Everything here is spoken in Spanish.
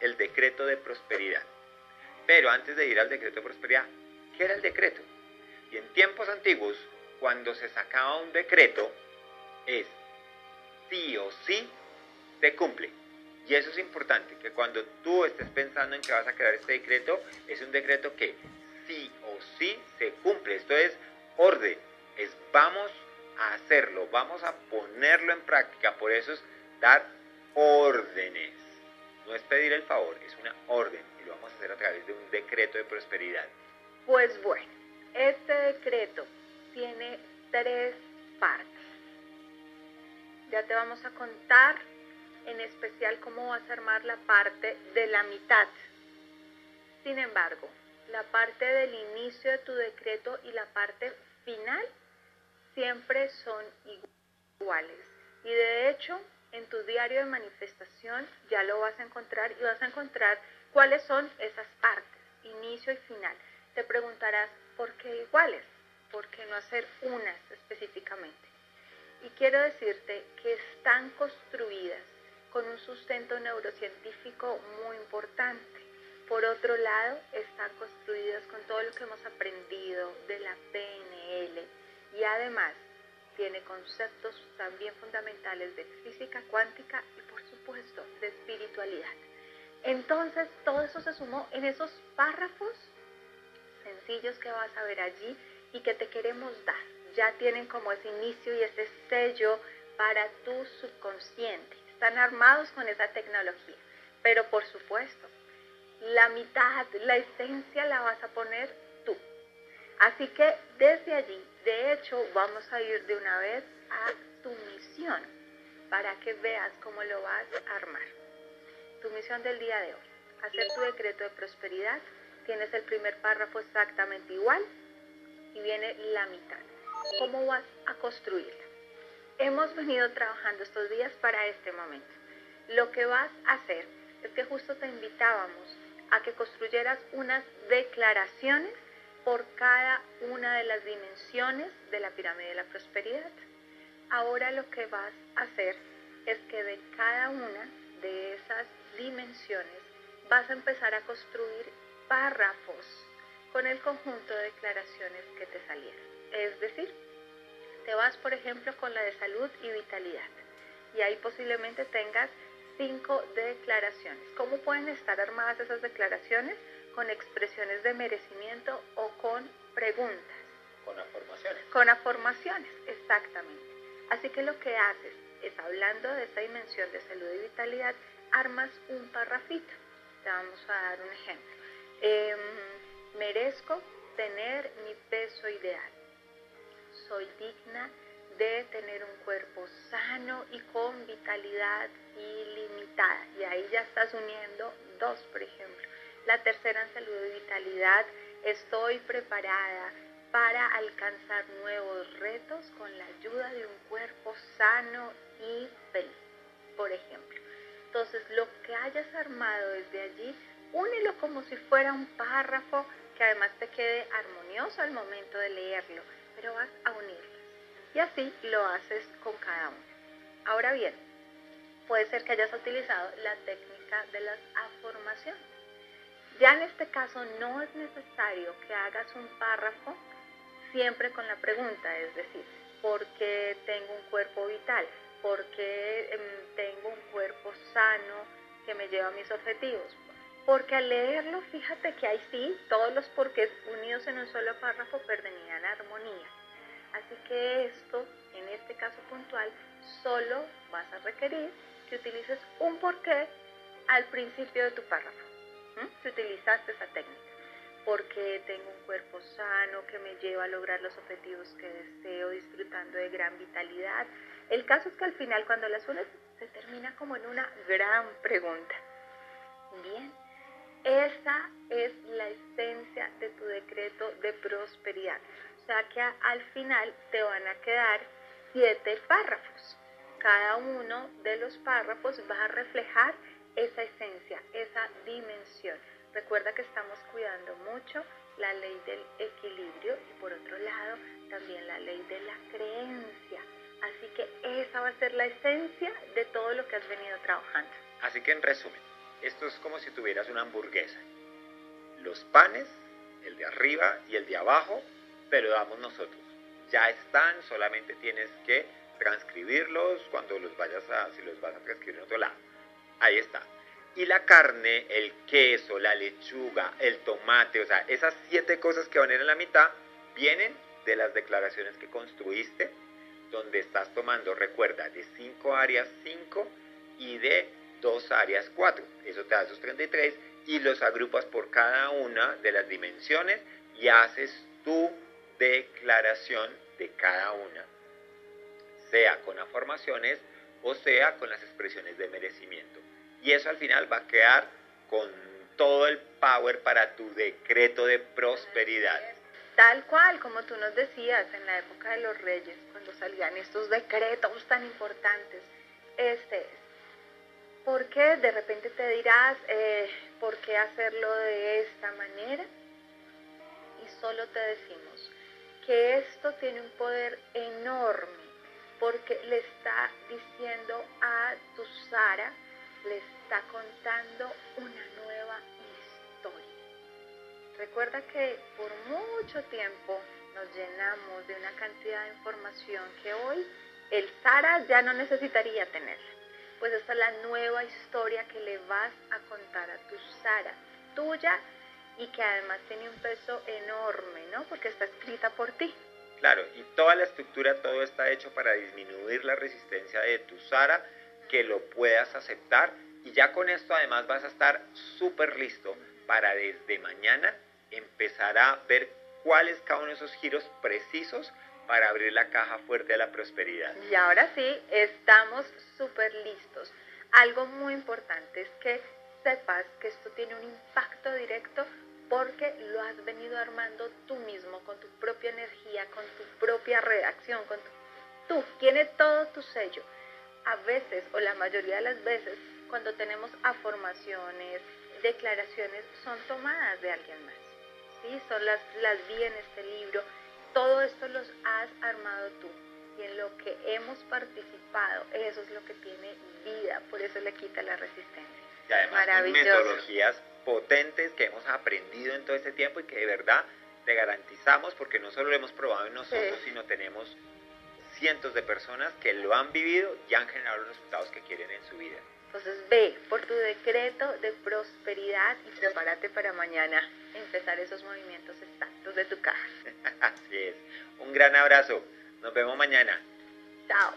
el decreto de prosperidad. Pero antes de ir al decreto de prosperidad, ¿qué era el decreto? Y en tiempos antiguos, cuando se sacaba un decreto, es sí o sí se cumple. Y eso es importante, que cuando tú estés pensando en que vas a crear este decreto, es un decreto que sí o sí se cumple. Esto es orden, es vamos a hacerlo, vamos a ponerlo en práctica. Por eso es dar órdenes. Es pedir el favor, es una orden y lo vamos a hacer a través de un decreto de prosperidad. Pues bueno, este decreto tiene tres partes. Ya te vamos a contar en especial cómo vas a armar la parte de la mitad. Sin embargo, la parte del inicio de tu decreto y la parte final siempre son iguales. Y de hecho, en tu diario de manifestación ya lo vas a encontrar y vas a encontrar cuáles son esas partes, inicio y final. Te preguntarás, ¿por qué iguales? ¿Por qué no hacer unas específicamente? Y quiero decirte que están construidas con un sustento neurocientífico muy importante. Por otro lado, están construidas con todo lo que hemos aprendido de la PNL y además tiene conceptos también fundamentales de física cuántica y por supuesto de espiritualidad. Entonces todo eso se sumó en esos párrafos sencillos que vas a ver allí y que te queremos dar. Ya tienen como ese inicio y ese sello para tu subconsciente están armados con esa tecnología. Pero por supuesto, la mitad, la esencia la vas a poner. Así que desde allí, de hecho, vamos a ir de una vez a tu misión para que veas cómo lo vas a armar. Tu misión del día de hoy, hacer tu decreto de prosperidad. Tienes el primer párrafo exactamente igual y viene la mitad. ¿Cómo vas a construirla? hemos venido trabajando estos días para este momento. Lo que vas a hacer es que justo te invitábamos a que construyeras unas declaraciones por cada una de las dimensiones de la pirámide de la prosperidad. Ahora lo que vas a hacer es que de cada una de esas dimensiones vas a empezar a construir párrafos con el conjunto de declaraciones que te salieron. Es decir, te vas, por ejemplo, con la de salud y vitalidad. Y ahí posiblemente tengas cinco declaraciones. ¿Cómo pueden estar armadas esas declaraciones? Con expresiones de merecimiento o con preguntas. Con afirmaciones. Con afirmaciones, exactamente. Así que lo que haces es, hablando de esta dimensión de salud y vitalidad, armas un parrafito. Te vamos a dar un ejemplo. Em, merezco tener mi peso ideal soy digna de tener un cuerpo sano y con vitalidad ilimitada. Y ahí ya estás uniendo dos, por ejemplo. La tercera en salud y vitalidad, estoy preparada para alcanzar nuevos retos con la ayuda de un cuerpo sano y feliz, por ejemplo. Entonces, lo que hayas armado desde allí, únelo como si fuera un párrafo que además te quede armonioso al momento de leerlo pero vas a unirlas. Y así lo haces con cada una. Ahora bien, puede ser que hayas utilizado la técnica de las afirmaciones. Ya en este caso no es necesario que hagas un párrafo siempre con la pregunta, es decir, ¿por qué tengo un cuerpo vital? ¿Por qué em, tengo un cuerpo sano que me lleva a mis objetivos? Porque al leerlo, fíjate que ahí sí, todos los porqués unidos en un solo párrafo perderían armonía. Así que esto, en este caso puntual, solo vas a requerir que utilices un porqué al principio de tu párrafo. Si utilizaste esa técnica. Porque tengo un cuerpo sano que me lleva a lograr los objetivos que deseo, disfrutando de gran vitalidad. El caso es que al final, cuando las unes, se termina como en una gran pregunta. Bien, esa es la esencia de tu decreto de prosperidad. O sea que al final te van a quedar siete párrafos. Cada uno de los párrafos va a reflejar esa esencia, esa dimensión. Recuerda que estamos cuidando mucho la ley del equilibrio y por otro lado también la ley de la creencia. Así que esa va a ser la esencia de todo lo que has venido trabajando. Así que en resumen, esto es como si tuvieras una hamburguesa. Los panes, el de arriba y el de abajo, pero damos nosotros. Ya están, solamente tienes que transcribirlos cuando los vayas a, si los vas a transcribir en otro lado. Ahí está. Y la carne, el queso, la lechuga, el tomate, o sea, esas siete cosas que van en la mitad, vienen de las declaraciones que construiste, donde estás tomando, recuerda, de cinco áreas cinco y de dos áreas cuatro. Eso te da esos 33 y los agrupas por cada una de las dimensiones y haces tu declaración de cada una sea con afirmaciones o sea con las expresiones de merecimiento. Y eso al final va a quedar con todo el power para tu decreto de prosperidad. Tal cual, como tú nos decías en la época de los reyes, cuando salían estos decretos tan importantes, este es. ¿Por qué? De repente te dirás, eh, ¿por qué hacerlo de esta manera? Y solo te decimos que esto tiene un poder enorme porque le está diciendo a tu Sara, le está contando una nueva historia. Recuerda que por mucho tiempo nos llenamos de una cantidad de información que hoy el Sara ya no necesitaría tener. Pues esta es la nueva historia que le vas a contar a tu Sara, tuya y que además tiene un peso enorme, ¿no? Porque está escrita por ti. Claro, y toda la estructura, todo está hecho para disminuir la resistencia de tu Sara, que lo puedas aceptar y ya con esto además vas a estar súper listo para desde mañana empezar a ver cuáles cada uno de esos giros precisos para abrir la caja fuerte de la prosperidad. Y ahora sí, estamos súper listos. Algo muy importante es que sepas que esto tiene un impacto directo porque lo has venido armando tú mismo, con tu propia energía, con tu propia reacción, con tu, tú, tiene todo tu sello. A veces, o la mayoría de las veces, cuando tenemos afirmaciones, declaraciones, son tomadas de alguien más. ¿sí? Son las, las vi en este libro. Todo esto los has armado tú. Y en lo que hemos participado, eso es lo que tiene vida. Por eso le quita la resistencia. Y además, metodologías potentes que hemos aprendido en todo este tiempo y que de verdad te garantizamos, porque no solo lo hemos probado en nosotros, sino tenemos cientos de personas que lo han vivido y han generado los resultados que quieren en su vida. Entonces ve por tu decreto de prosperidad y prepárate para mañana empezar esos movimientos exactos de tu caja. Así es. Un gran abrazo. Nos vemos mañana. Chao.